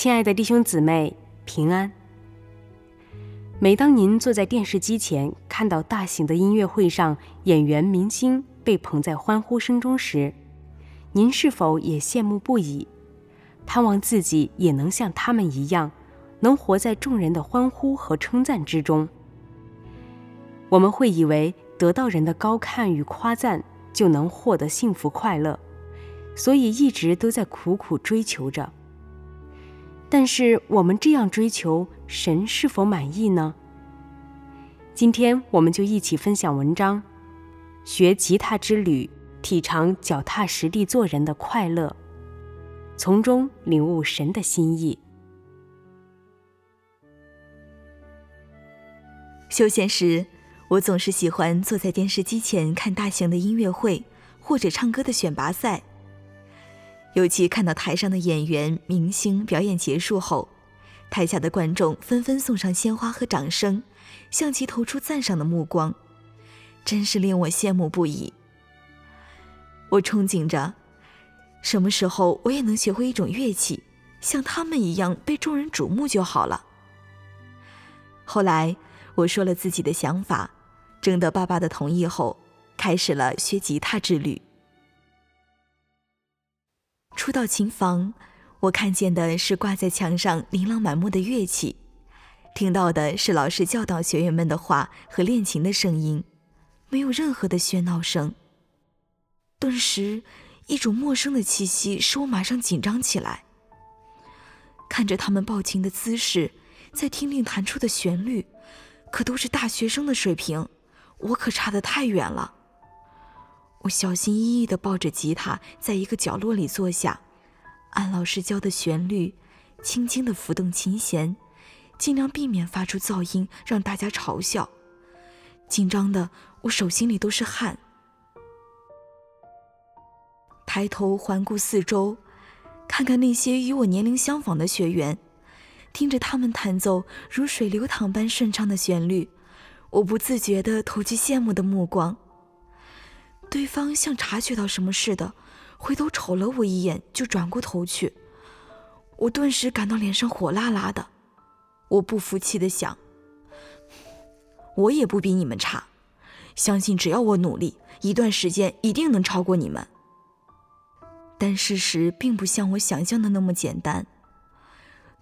亲爱的弟兄姊妹，平安。每当您坐在电视机前，看到大型的音乐会上演员明星被捧在欢呼声中时，您是否也羡慕不已，盼望自己也能像他们一样，能活在众人的欢呼和称赞之中？我们会以为得到人的高看与夸赞，就能获得幸福快乐，所以一直都在苦苦追求着。但是我们这样追求，神是否满意呢？今天我们就一起分享文章，学吉他之旅，体尝脚踏实地做人的快乐，从中领悟神的心意。休闲时，我总是喜欢坐在电视机前看大型的音乐会或者唱歌的选拔赛。尤其看到台上的演员、明星表演结束后，台下的观众纷纷送上鲜花和掌声，向其投出赞赏的目光，真是令我羡慕不已。我憧憬着，什么时候我也能学会一种乐器，像他们一样被众人瞩目就好了。后来，我说了自己的想法，征得爸爸的同意后，开始了学吉他之旅。初到琴房，我看见的是挂在墙上琳琅满目的乐器，听到的是老师教导学员们的话和练琴的声音，没有任何的喧闹声。顿时，一种陌生的气息使我马上紧张起来。看着他们抱琴的姿势，在听令弹出的旋律，可都是大学生的水平，我可差得太远了。我小心翼翼地抱着吉他，在一个角落里坐下，按老师教的旋律，轻轻地抚动琴弦，尽量避免发出噪音，让大家嘲笑。紧张的我手心里都是汗。抬头环顾四周，看看那些与我年龄相仿的学员，听着他们弹奏如水流淌般顺畅的旋律，我不自觉地投去羡慕的目光。对方像察觉到什么似的，回头瞅了我一眼，就转过头去。我顿时感到脸上火辣辣的，我不服气的想：我也不比你们差，相信只要我努力，一段时间一定能超过你们。但事实并不像我想象的那么简单。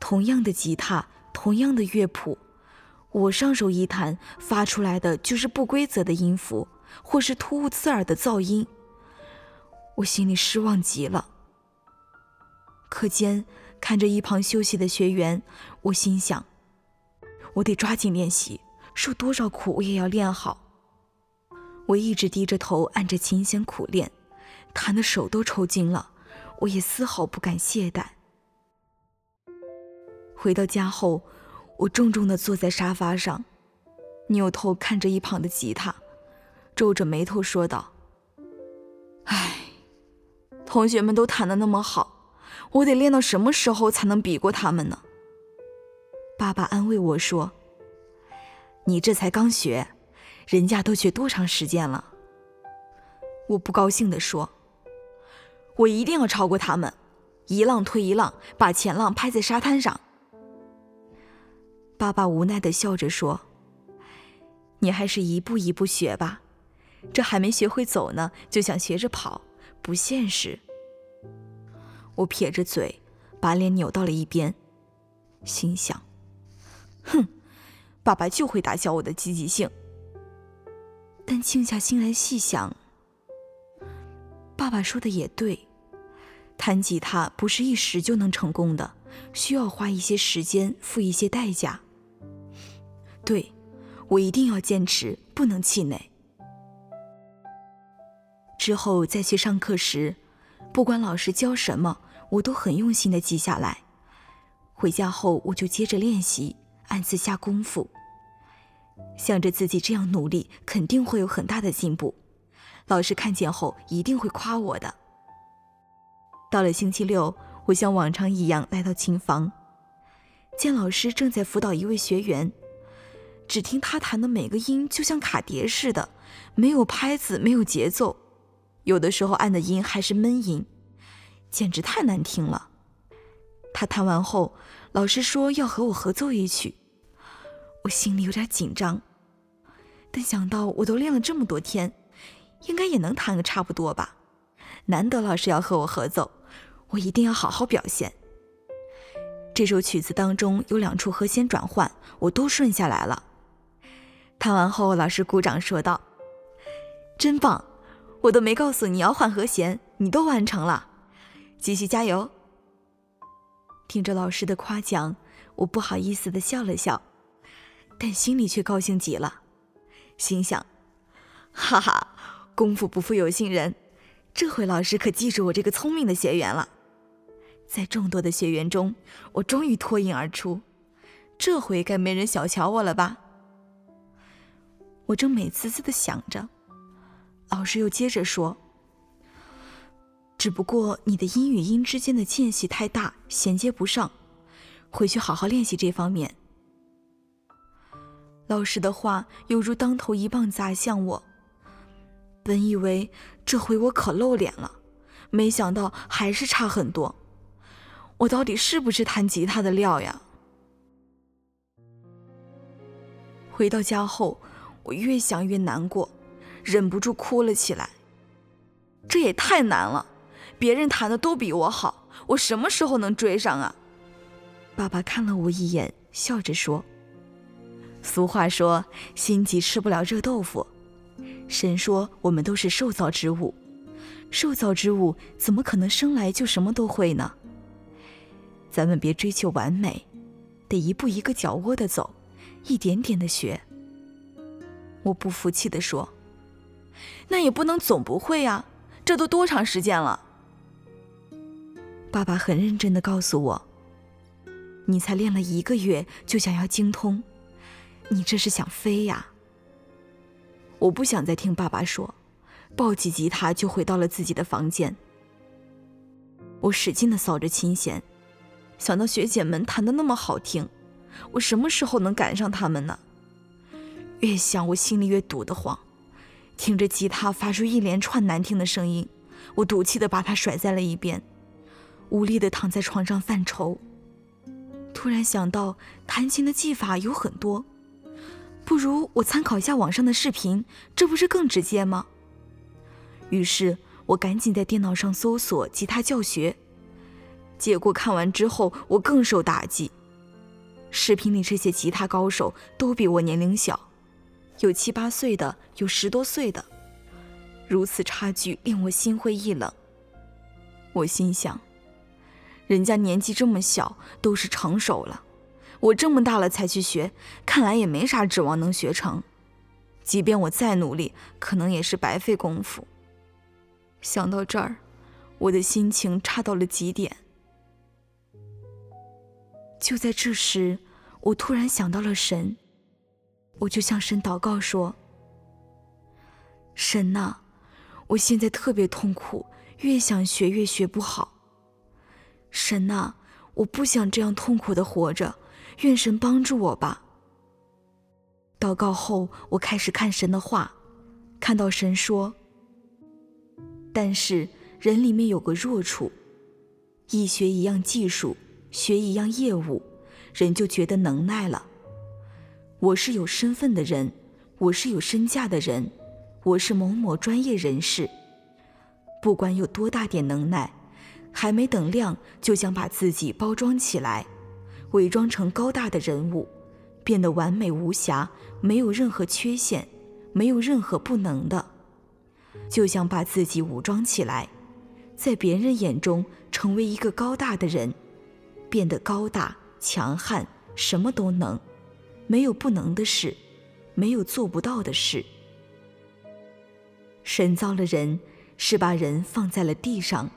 同样的吉他，同样的乐谱，我上手一弹，发出来的就是不规则的音符。或是突兀刺耳的噪音，我心里失望极了。课间看着一旁休息的学员，我心想：我得抓紧练习，受多少苦我也要练好。我一直低着头按着琴弦苦练，弹的手都抽筋了，我也丝毫不敢懈怠。回到家后，我重重地坐在沙发上，扭头看着一旁的吉他。皱着眉头说道：“唉，同学们都弹得那么好，我得练到什么时候才能比过他们呢？”爸爸安慰我说：“你这才刚学，人家都学多长时间了？”我不高兴地说：“我一定要超过他们，一浪推一浪，把前浪拍在沙滩上。”爸爸无奈地笑着说：“你还是一步一步学吧。”这还没学会走呢，就想学着跑，不现实。我撇着嘴，把脸扭到了一边，心想：哼，爸爸就会打消我的积极性。但静下心来细想，爸爸说的也对，弹吉他不是一时就能成功的，需要花一些时间，付一些代价。对，我一定要坚持，不能气馁。之后再去上课时，不管老师教什么，我都很用心的记下来。回家后我就接着练习，暗自下功夫，想着自己这样努力，肯定会有很大的进步。老师看见后一定会夸我的。到了星期六，我像往常一样来到琴房，见老师正在辅导一位学员，只听他弹的每个音就像卡碟似的，没有拍子，没有节奏。有的时候按的音还是闷音，简直太难听了。他弹完后，老师说要和我合奏一曲，我心里有点紧张，但想到我都练了这么多天，应该也能弹个差不多吧。难得老师要和我合奏，我一定要好好表现。这首曲子当中有两处和弦转换，我都顺下来了。弹完后，老师鼓掌说道：“真棒！我都没告诉你要换和弦，你都完成了，继续加油。”听着老师的夸奖，我不好意思的笑了笑，但心里却高兴极了，心想：“哈哈，功夫不负有心人，这回老师可记住我这个聪明的学员了。”在众多的学员中，我终于脱颖而出，这回该没人小瞧我了吧？我正美滋滋的想着，老师又接着说：“只不过你的音与音之间的间隙太大，衔接不上，回去好好练习这方面。”老师的话犹如当头一棒砸向我，本以为这回我可露脸了，没想到还是差很多。我到底是不是弹吉他的料呀？回到家后，我越想越难过，忍不住哭了起来。这也太难了，别人弹的都比我好，我什么时候能追上啊？爸爸看了我一眼，笑着说：“俗话说，心急吃不了热豆腐。神说我们都是受造之物，受造之物怎么可能生来就什么都会呢？”咱们别追求完美，得一步一个脚窝的走，一点点的学。我不服气地说：“那也不能总不会啊，这都多长时间了？”爸爸很认真地告诉我：“你才练了一个月就想要精通，你这是想飞呀？”我不想再听爸爸说，抱起吉他就回到了自己的房间。我使劲地扫着琴弦。想到学姐们弹得那么好听，我什么时候能赶上她们呢？越想我心里越堵得慌，听着吉他发出一连串难听的声音，我赌气地把它甩在了一边，无力地躺在床上犯愁。突然想到弹琴的技法有很多，不如我参考一下网上的视频，这不是更直接吗？于是我赶紧在电脑上搜索吉他教学。结果看完之后，我更受打击。视频里这些吉他高手都比我年龄小，有七八岁的，有十多岁的，如此差距令我心灰意冷。我心想，人家年纪这么小，都是成熟了，我这么大了才去学，看来也没啥指望能学成。即便我再努力，可能也是白费功夫。想到这儿，我的心情差到了极点。就在这时，我突然想到了神，我就向神祷告说：“神呐，我现在特别痛苦，越想学越学不好。神呐，我不想这样痛苦的活着，愿神帮助我吧。”祷告后，我开始看神的话，看到神说：“但是人里面有个弱处，一学一样技术。”学一样业务，人就觉得能耐了。我是有身份的人，我是有身价的人，我是某某专业人士。不管有多大点能耐，还没等亮，就想把自己包装起来，伪装成高大的人物，变得完美无瑕，没有任何缺陷，没有任何不能的，就想把自己武装起来，在别人眼中成为一个高大的人。变得高大强悍，什么都能，没有不能的事，没有做不到的事。神造了人，是把人放在了地上，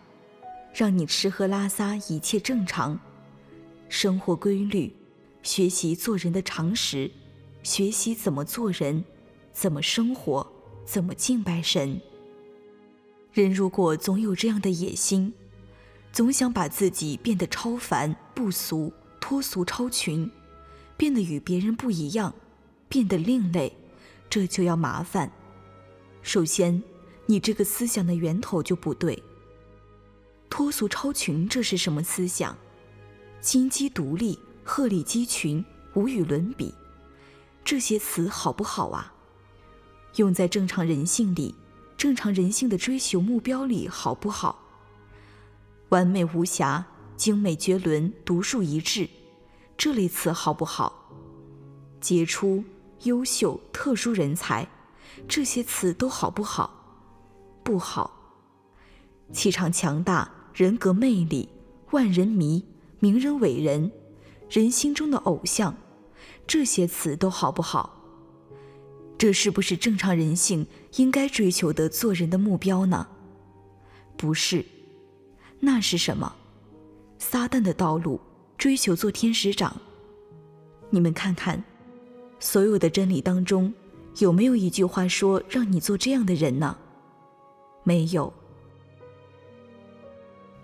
让你吃喝拉撒一切正常，生活规律，学习做人的常识，学习怎么做人，怎么生活，怎么敬拜神。人如果总有这样的野心。总想把自己变得超凡不俗、脱俗超群，变得与别人不一样，变得另类，这就要麻烦。首先，你这个思想的源头就不对。脱俗超群，这是什么思想？金鸡独立，鹤立鸡群，无与伦比。这些词好不好啊？用在正常人性里，正常人性的追求目标里好不好？完美无瑕、精美绝伦、独树一帜，这类词好不好？杰出、优秀、特殊人才，这些词都好不好？不好。气场强大、人格魅力、万人迷、名人伟人、人心中的偶像，这些词都好不好？这是不是正常人性应该追求的做人的目标呢？不是，那是什么？撒旦的道路，追求做天使长。你们看看，所有的真理当中，有没有一句话说让你做这样的人呢？没有。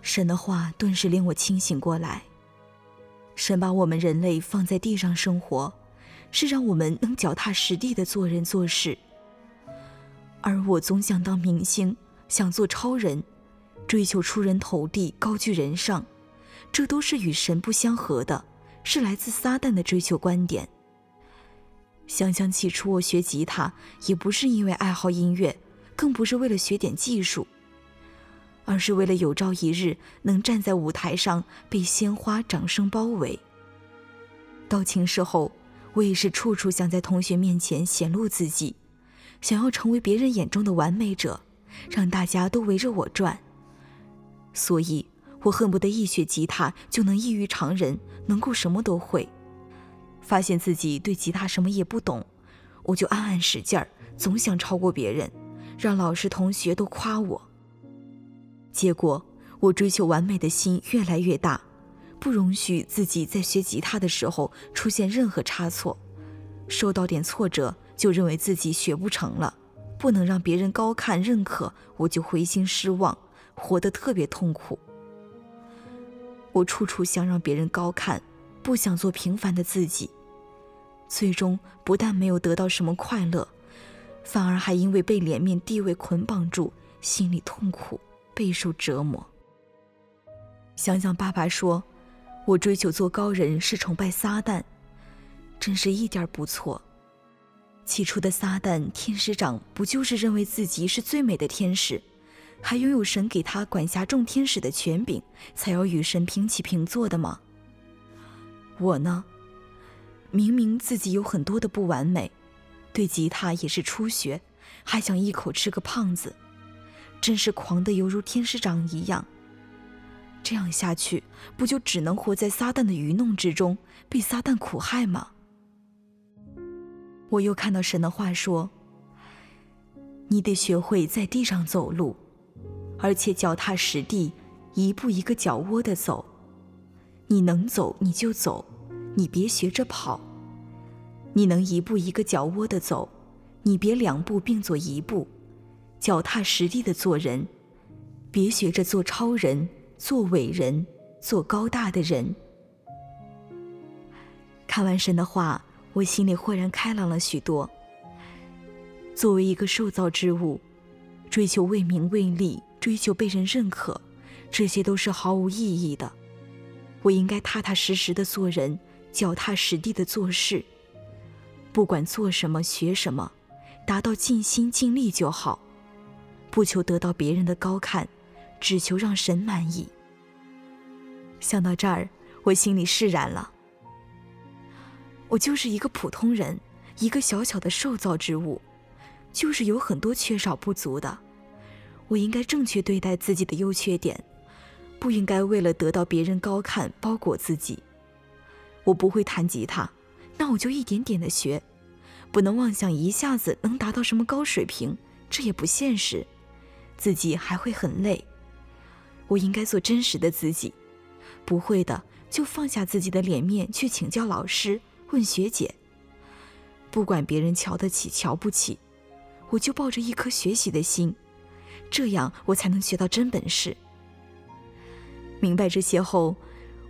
神的话顿时令我清醒过来。神把我们人类放在地上生活。是让我们能脚踏实地的做人做事，而我总想当明星，想做超人，追求出人头地、高居人上，这都是与神不相合的，是来自撒旦的追求观点。想想起初我学吉他，也不是因为爱好音乐，更不是为了学点技术，而是为了有朝一日能站在舞台上被鲜花、掌声包围。到寝室后。我也是处处想在同学面前显露自己，想要成为别人眼中的完美者，让大家都围着我转。所以，我恨不得一学吉他就能异于常人，能够什么都会。发现自己对吉他什么也不懂，我就暗暗使劲儿，总想超过别人，让老师同学都夸我。结果，我追求完美的心越来越大。不容许自己在学吉他的时候出现任何差错，受到点挫折就认为自己学不成了，不能让别人高看认可，我就灰心失望，活得特别痛苦。我处处想让别人高看，不想做平凡的自己，最终不但没有得到什么快乐，反而还因为被脸面地位捆绑住，心里痛苦，备受折磨。想想爸爸说。我追求做高人是崇拜撒旦，真是一点不错。起初的撒旦天使长不就是认为自己是最美的天使，还拥有神给他管辖众天使的权柄，才要与神平起平坐的吗？我呢，明明自己有很多的不完美，对吉他也是初学，还想一口吃个胖子，真是狂得犹如天使长一样。这样下去，不就只能活在撒旦的愚弄之中，被撒旦苦害吗？我又看到神的话说：“你得学会在地上走路，而且脚踏实地，一步一个脚窝的走。你能走你就走，你别学着跑。你能一步一个脚窝的走，你别两步并作一步，脚踏实地的做人，别学着做超人。”做伟人，做高大的人。看完神的话，我心里豁然开朗了许多。作为一个受造之物，追求为名为利，追求被人认可，这些都是毫无意义的。我应该踏踏实实的做人，脚踏实地的做事。不管做什么，学什么，达到尽心尽力就好，不求得到别人的高看。只求让神满意。想到这儿，我心里释然了。我就是一个普通人，一个小小的受造之物，就是有很多缺少不足的。我应该正确对待自己的优缺点，不应该为了得到别人高看包裹自己。我不会弹吉他，那我就一点点的学，不能妄想一下子能达到什么高水平，这也不现实，自己还会很累。我应该做真实的自己，不会的就放下自己的脸面去请教老师、问学姐。不管别人瞧得起、瞧不起，我就抱着一颗学习的心，这样我才能学到真本事。明白这些后，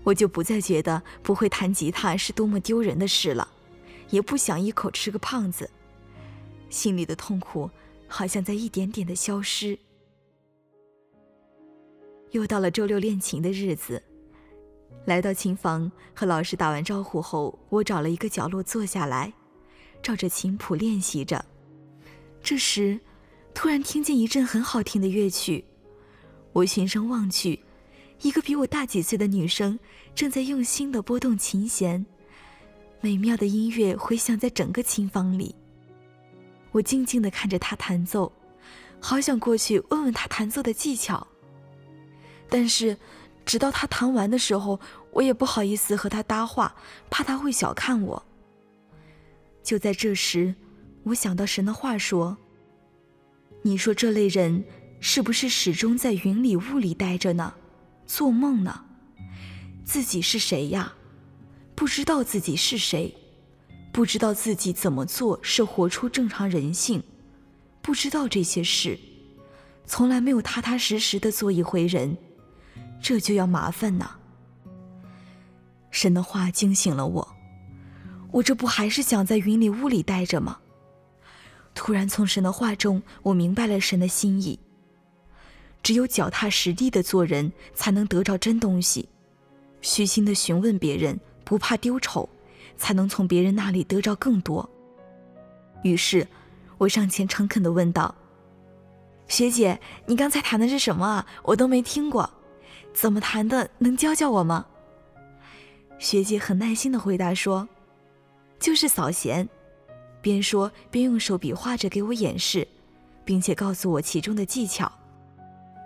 我就不再觉得不会弹吉他是多么丢人的事了，也不想一口吃个胖子，心里的痛苦好像在一点点的消失。又到了周六练琴的日子，来到琴房，和老师打完招呼后，我找了一个角落坐下来，照着琴谱练习着。这时，突然听见一阵很好听的乐曲，我循声望去，一个比我大几岁的女生正在用心地拨动琴弦，美妙的音乐回响在整个琴房里。我静静地看着她弹奏，好想过去问问她弹奏的技巧，但是。直到他弹完的时候，我也不好意思和他搭话，怕他会小看我。就在这时，我想到神的话说：“你说这类人是不是始终在云里雾里待着呢？做梦呢？自己是谁呀？不知道自己是谁，不知道自己怎么做是活出正常人性，不知道这些事，从来没有踏踏实实的做一回人。”这就要麻烦呐！神的话惊醒了我，我这不还是想在云里雾里待着吗？突然从神的话中，我明白了神的心意。只有脚踏实地的做人，才能得着真东西；虚心的询问别人，不怕丢丑，才能从别人那里得着更多。于是，我上前诚恳地问道：“学姐，你刚才弹的是什么啊？我都没听过。”怎么弹的？能教教我吗？学姐很耐心地回答说：“就是扫弦。”边说边用手比划着给我演示，并且告诉我其中的技巧。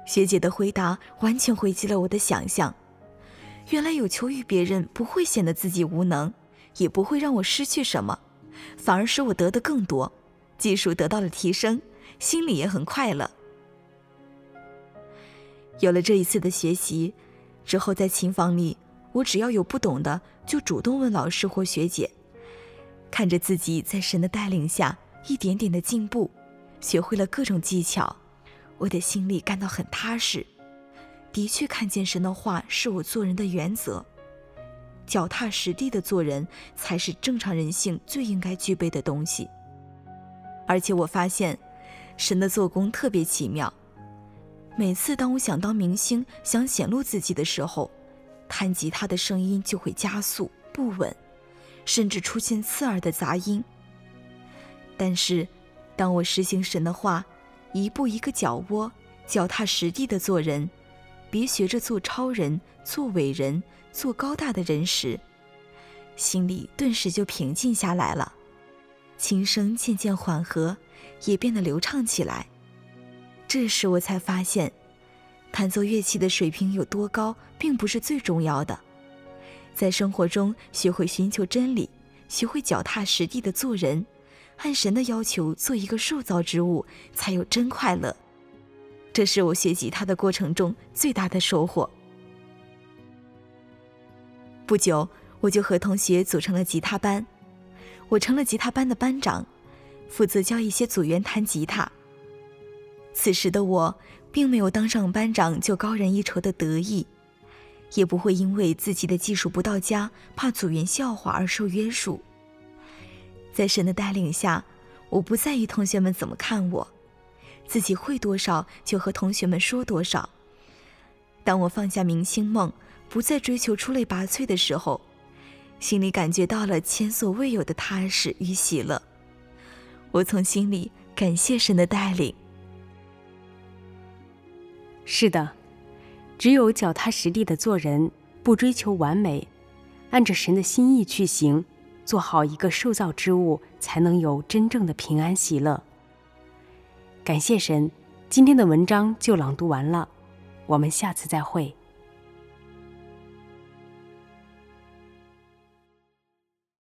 学姐的回答完全回击了我的想象。原来有求于别人不会显得自己无能，也不会让我失去什么，反而使我得的更多，技术得到了提升，心里也很快乐。有了这一次的学习，之后在琴房里，我只要有不懂的，就主动问老师或学姐。看着自己在神的带领下一点点的进步，学会了各种技巧，我的心里感到很踏实。的确，看见神的话是我做人的原则，脚踏实地的做人才是正常人性最应该具备的东西。而且我发现，神的做工特别奇妙。每次当我想当明星、想显露自己的时候，弹吉他的声音就会加速、不稳，甚至出现刺耳的杂音。但是，当我实行神的话，一步一个脚窝，脚踏实地的做人，别学着做超人、做伟人、做高大的人时，心里顿时就平静下来了，琴声渐渐缓和，也变得流畅起来。这时我才发现，弹奏乐器的水平有多高，并不是最重要的。在生活中学会寻求真理，学会脚踏实地的做人，按神的要求做一个受造之物，才有真快乐。这是我学吉他的过程中最大的收获。不久，我就和同学组成了吉他班，我成了吉他班的班长，负责教一些组员弹吉他。此时的我，并没有当上班长就高人一筹的得意，也不会因为自己的技术不到家，怕组员笑话而受约束。在神的带领下，我不在意同学们怎么看我，自己会多少就和同学们说多少。当我放下明星梦，不再追求出类拔萃的时候，心里感觉到了前所未有的踏实与喜乐。我从心里感谢神的带领。是的，只有脚踏实地的做人，不追求完美，按着神的心意去行，做好一个受造之物，才能有真正的平安喜乐。感谢神，今天的文章就朗读完了，我们下次再会。